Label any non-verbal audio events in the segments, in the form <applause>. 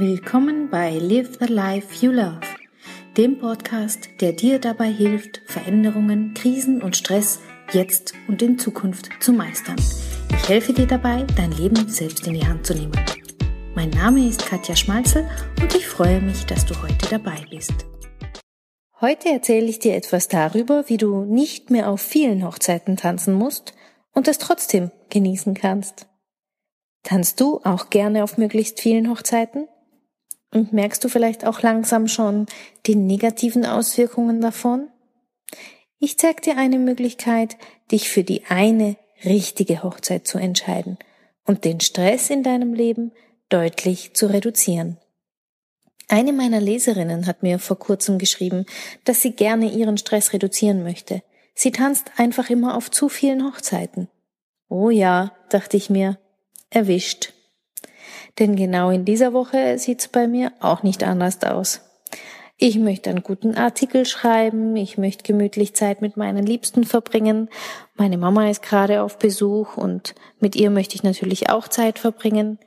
Willkommen bei Live the Life You Love, dem Podcast, der dir dabei hilft, Veränderungen, Krisen und Stress jetzt und in Zukunft zu meistern. Ich helfe dir dabei, dein Leben selbst in die Hand zu nehmen. Mein Name ist Katja Schmalzel und ich freue mich, dass du heute dabei bist. Heute erzähle ich dir etwas darüber, wie du nicht mehr auf vielen Hochzeiten tanzen musst und es trotzdem genießen kannst. Tanzt du auch gerne auf möglichst vielen Hochzeiten? Und merkst du vielleicht auch langsam schon die negativen Auswirkungen davon? Ich zeig dir eine Möglichkeit, dich für die eine richtige Hochzeit zu entscheiden und den Stress in deinem Leben deutlich zu reduzieren. Eine meiner Leserinnen hat mir vor kurzem geschrieben, dass sie gerne ihren Stress reduzieren möchte. Sie tanzt einfach immer auf zu vielen Hochzeiten. Oh ja, dachte ich mir, erwischt. Denn genau in dieser Woche sieht's bei mir auch nicht anders aus. Ich möchte einen guten Artikel schreiben, ich möchte gemütlich Zeit mit meinen Liebsten verbringen. Meine Mama ist gerade auf Besuch und mit ihr möchte ich natürlich auch Zeit verbringen.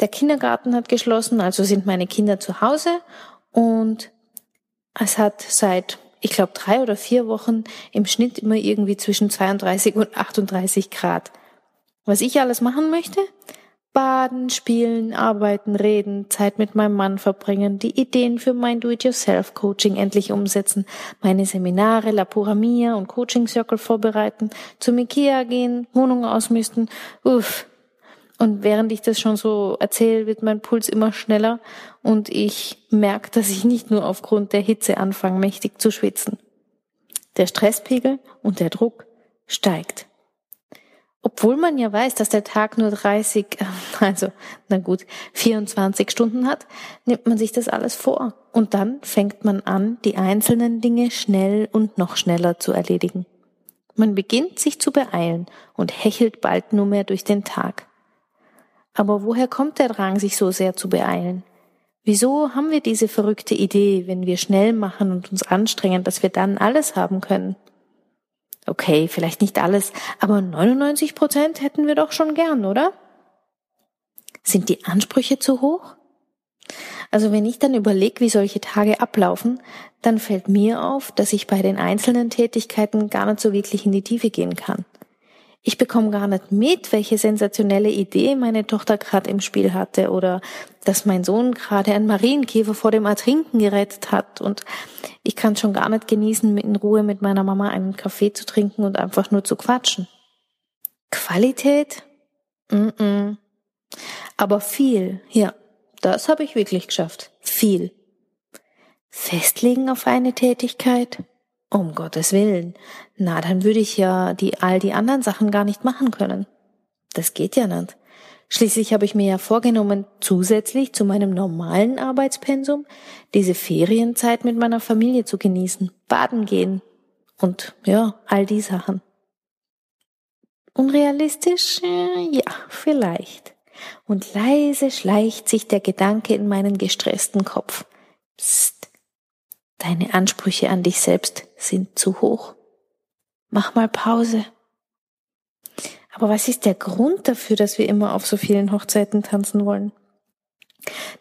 Der Kindergarten hat geschlossen, also sind meine Kinder zu Hause und es hat seit, ich glaube, drei oder vier Wochen im Schnitt immer irgendwie zwischen 32 und 38 Grad. Was ich alles machen möchte? Baden, spielen, arbeiten, reden, Zeit mit meinem Mann verbringen, die Ideen für mein Do-it-yourself-Coaching endlich umsetzen, meine Seminare, La Pura Mia und Coaching Circle vorbereiten, zum Ikea gehen, Wohnung ausmisten, uff. Und während ich das schon so erzähle, wird mein Puls immer schneller und ich merke, dass ich nicht nur aufgrund der Hitze anfange, mächtig zu schwitzen. Der Stresspegel und der Druck steigt. Obwohl man ja weiß, dass der Tag nur 30, also na gut, 24 Stunden hat, nimmt man sich das alles vor. Und dann fängt man an, die einzelnen Dinge schnell und noch schneller zu erledigen. Man beginnt sich zu beeilen und hechelt bald nur mehr durch den Tag. Aber woher kommt der Drang, sich so sehr zu beeilen? Wieso haben wir diese verrückte Idee, wenn wir schnell machen und uns anstrengen, dass wir dann alles haben können? Okay, vielleicht nicht alles, aber 99 Prozent hätten wir doch schon gern, oder? Sind die Ansprüche zu hoch? Also wenn ich dann überlege, wie solche Tage ablaufen, dann fällt mir auf, dass ich bei den einzelnen Tätigkeiten gar nicht so wirklich in die Tiefe gehen kann. Ich bekomme gar nicht mit, welche sensationelle Idee meine Tochter gerade im Spiel hatte oder dass mein Sohn gerade einen Marienkäfer vor dem Ertrinken gerettet hat und ich kann schon gar nicht genießen, in Ruhe mit meiner Mama einen Kaffee zu trinken und einfach nur zu quatschen. Qualität? Mm -mm. Aber viel, ja, das habe ich wirklich geschafft. Viel. Festlegen auf eine Tätigkeit? Um Gottes Willen. Na, dann würde ich ja die, all die anderen Sachen gar nicht machen können. Das geht ja nicht. Schließlich habe ich mir ja vorgenommen, zusätzlich zu meinem normalen Arbeitspensum diese Ferienzeit mit meiner Familie zu genießen, baden gehen und ja, all die Sachen. Unrealistisch? Ja, vielleicht. Und leise schleicht sich der Gedanke in meinen gestressten Kopf. Psst. Deine Ansprüche an dich selbst sind zu hoch. Mach mal Pause. Aber was ist der Grund dafür, dass wir immer auf so vielen Hochzeiten tanzen wollen?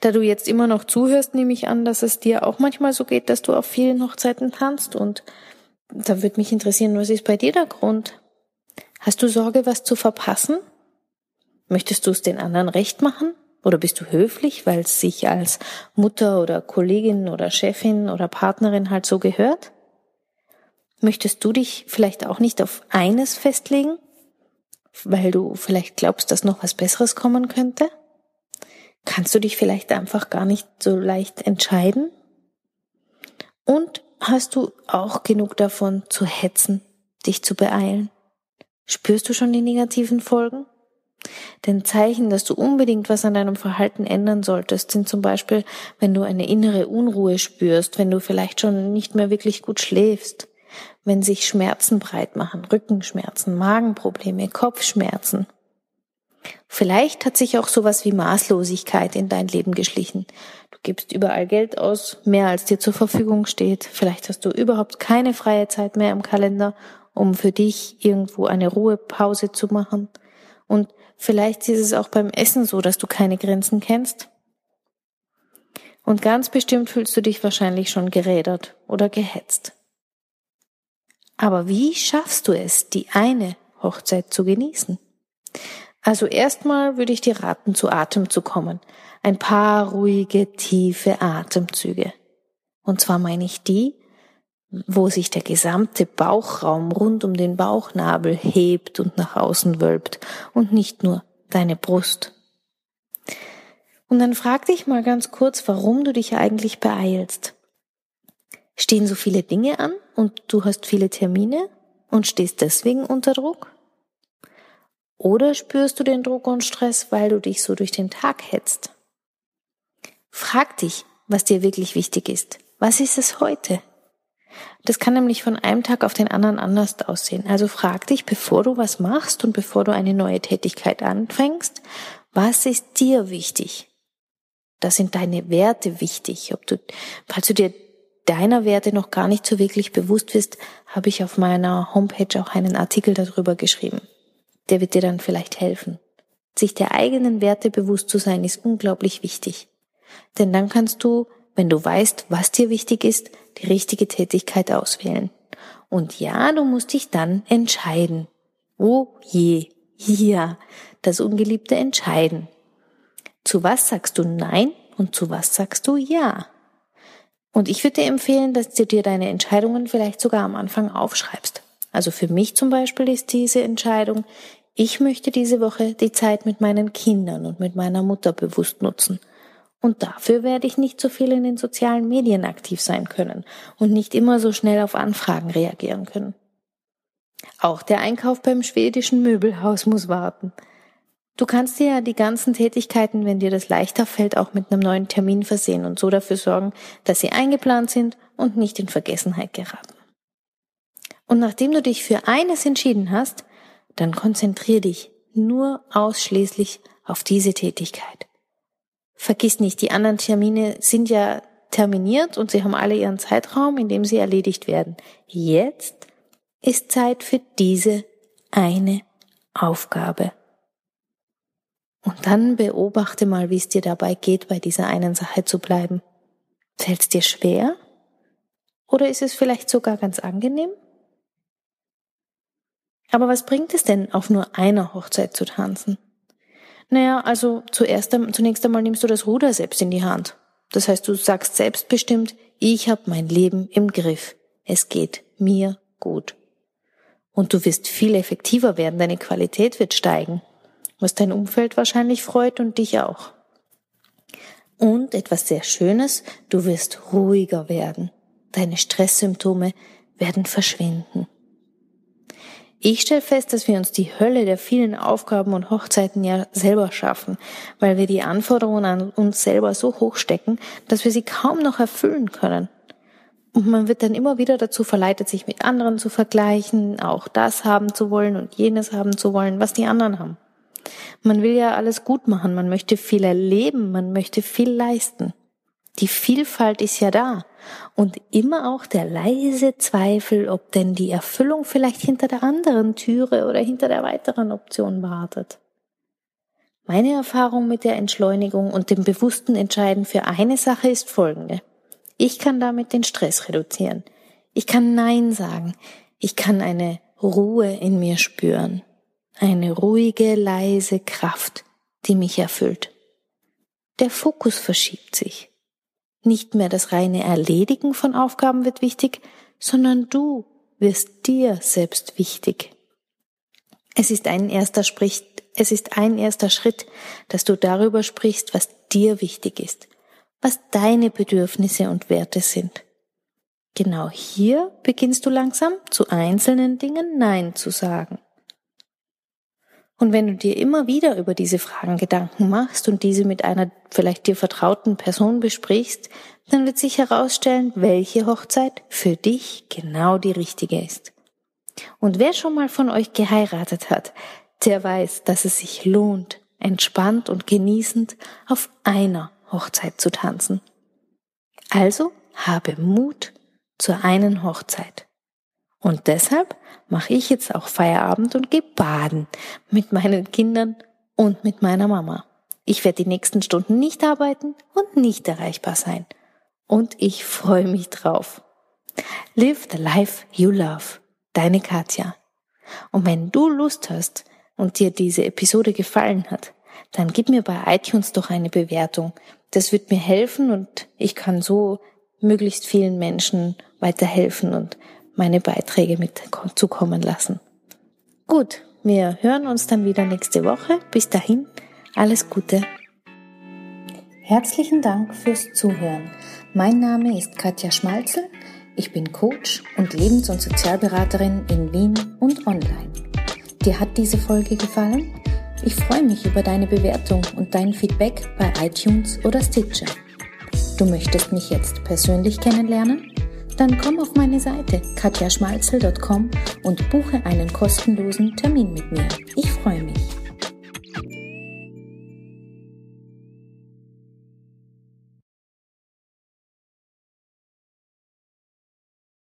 Da du jetzt immer noch zuhörst, nehme ich an, dass es dir auch manchmal so geht, dass du auf vielen Hochzeiten tanzt. Und da würde mich interessieren, was ist bei dir der Grund? Hast du Sorge, was zu verpassen? Möchtest du es den anderen recht machen? Oder bist du höflich, weil es sich als Mutter oder Kollegin oder Chefin oder Partnerin halt so gehört? Möchtest du dich vielleicht auch nicht auf eines festlegen, weil du vielleicht glaubst, dass noch was Besseres kommen könnte? Kannst du dich vielleicht einfach gar nicht so leicht entscheiden? Und hast du auch genug davon zu hetzen, dich zu beeilen? Spürst du schon die negativen Folgen? Denn Zeichen, dass du unbedingt was an deinem Verhalten ändern solltest, sind zum Beispiel, wenn du eine innere Unruhe spürst, wenn du vielleicht schon nicht mehr wirklich gut schläfst, wenn sich Schmerzen breit machen, Rückenschmerzen, Magenprobleme, Kopfschmerzen. Vielleicht hat sich auch sowas wie Maßlosigkeit in dein Leben geschlichen. Du gibst überall Geld aus, mehr als dir zur Verfügung steht. Vielleicht hast du überhaupt keine freie Zeit mehr im Kalender, um für dich irgendwo eine Ruhepause zu machen. Und Vielleicht ist es auch beim Essen so, dass du keine Grenzen kennst. Und ganz bestimmt fühlst du dich wahrscheinlich schon gerädert oder gehetzt. Aber wie schaffst du es, die eine Hochzeit zu genießen? Also erstmal würde ich dir raten, zu Atem zu kommen. Ein paar ruhige, tiefe Atemzüge. Und zwar meine ich die, wo sich der gesamte Bauchraum rund um den Bauchnabel hebt und nach außen wölbt und nicht nur deine Brust. Und dann frag dich mal ganz kurz, warum du dich eigentlich beeilst. Stehen so viele Dinge an und du hast viele Termine und stehst deswegen unter Druck? Oder spürst du den Druck und Stress, weil du dich so durch den Tag hetzt? Frag dich, was dir wirklich wichtig ist. Was ist es heute? Das kann nämlich von einem Tag auf den anderen anders aussehen. Also frag dich, bevor du was machst und bevor du eine neue Tätigkeit anfängst, was ist dir wichtig? Da sind deine Werte wichtig. Ob du, falls du dir deiner Werte noch gar nicht so wirklich bewusst bist, habe ich auf meiner Homepage auch einen Artikel darüber geschrieben. Der wird dir dann vielleicht helfen. Sich der eigenen Werte bewusst zu sein, ist unglaublich wichtig. Denn dann kannst du wenn du weißt, was dir wichtig ist, die richtige Tätigkeit auswählen. Und ja, du musst dich dann entscheiden. Oh je, <laughs> ja, das ungeliebte Entscheiden. Zu was sagst du Nein und zu was sagst du Ja? Und ich würde dir empfehlen, dass du dir deine Entscheidungen vielleicht sogar am Anfang aufschreibst. Also für mich zum Beispiel ist diese Entscheidung, ich möchte diese Woche die Zeit mit meinen Kindern und mit meiner Mutter bewusst nutzen. Und dafür werde ich nicht so viel in den sozialen Medien aktiv sein können und nicht immer so schnell auf Anfragen reagieren können. Auch der Einkauf beim schwedischen Möbelhaus muss warten. Du kannst dir ja die ganzen Tätigkeiten, wenn dir das leichter fällt, auch mit einem neuen Termin versehen und so dafür sorgen, dass sie eingeplant sind und nicht in Vergessenheit geraten. Und nachdem du dich für eines entschieden hast, dann konzentrier dich nur ausschließlich auf diese Tätigkeit vergiss nicht, die anderen Termine sind ja terminiert und sie haben alle ihren Zeitraum, in dem sie erledigt werden. Jetzt ist Zeit für diese eine Aufgabe. Und dann beobachte mal, wie es dir dabei geht, bei dieser einen Sache zu bleiben. Fällt es dir schwer? Oder ist es vielleicht sogar ganz angenehm? Aber was bringt es denn, auf nur einer Hochzeit zu tanzen? Naja, also zuerst, zunächst einmal nimmst du das Ruder selbst in die Hand. Das heißt, du sagst selbstbestimmt, ich habe mein Leben im Griff. Es geht mir gut. Und du wirst viel effektiver werden, deine Qualität wird steigen, was dein Umfeld wahrscheinlich freut und dich auch. Und etwas sehr Schönes, du wirst ruhiger werden. Deine Stresssymptome werden verschwinden. Ich stelle fest, dass wir uns die Hölle der vielen Aufgaben und Hochzeiten ja selber schaffen, weil wir die Anforderungen an uns selber so hoch stecken, dass wir sie kaum noch erfüllen können. Und man wird dann immer wieder dazu verleitet, sich mit anderen zu vergleichen, auch das haben zu wollen und jenes haben zu wollen, was die anderen haben. Man will ja alles gut machen, man möchte viel erleben, man möchte viel leisten. Die Vielfalt ist ja da. Und immer auch der leise Zweifel, ob denn die Erfüllung vielleicht hinter der anderen Türe oder hinter der weiteren Option wartet. Meine Erfahrung mit der Entschleunigung und dem bewussten Entscheiden für eine Sache ist folgende. Ich kann damit den Stress reduzieren. Ich kann Nein sagen. Ich kann eine Ruhe in mir spüren. Eine ruhige, leise Kraft, die mich erfüllt. Der Fokus verschiebt sich. Nicht mehr das reine Erledigen von Aufgaben wird wichtig, sondern du wirst dir selbst wichtig. Es ist ein erster Sprich, es ist ein erster Schritt, dass du darüber sprichst, was dir wichtig ist, was deine Bedürfnisse und Werte sind. Genau hier beginnst du langsam zu einzelnen Dingen Nein zu sagen. Und wenn du dir immer wieder über diese Fragen Gedanken machst und diese mit einer vielleicht dir vertrauten Person besprichst, dann wird sich herausstellen, welche Hochzeit für dich genau die richtige ist. Und wer schon mal von euch geheiratet hat, der weiß, dass es sich lohnt, entspannt und genießend auf einer Hochzeit zu tanzen. Also habe Mut zur einen Hochzeit. Und deshalb mache ich jetzt auch Feierabend und gehe baden mit meinen Kindern und mit meiner Mama. Ich werde die nächsten Stunden nicht arbeiten und nicht erreichbar sein. Und ich freue mich drauf. Live the life you love. Deine Katja. Und wenn du Lust hast und dir diese Episode gefallen hat, dann gib mir bei iTunes doch eine Bewertung. Das wird mir helfen und ich kann so möglichst vielen Menschen weiterhelfen und meine Beiträge mit zukommen lassen. Gut, wir hören uns dann wieder nächste Woche. Bis dahin, alles Gute. Herzlichen Dank fürs Zuhören. Mein Name ist Katja Schmalzel. Ich bin Coach und Lebens- und Sozialberaterin in Wien und online. Dir hat diese Folge gefallen? Ich freue mich über deine Bewertung und dein Feedback bei iTunes oder Stitcher. Du möchtest mich jetzt persönlich kennenlernen? Dann komm auf meine Seite katjaschmalzel.com und buche einen kostenlosen Termin mit mir. Ich freue mich.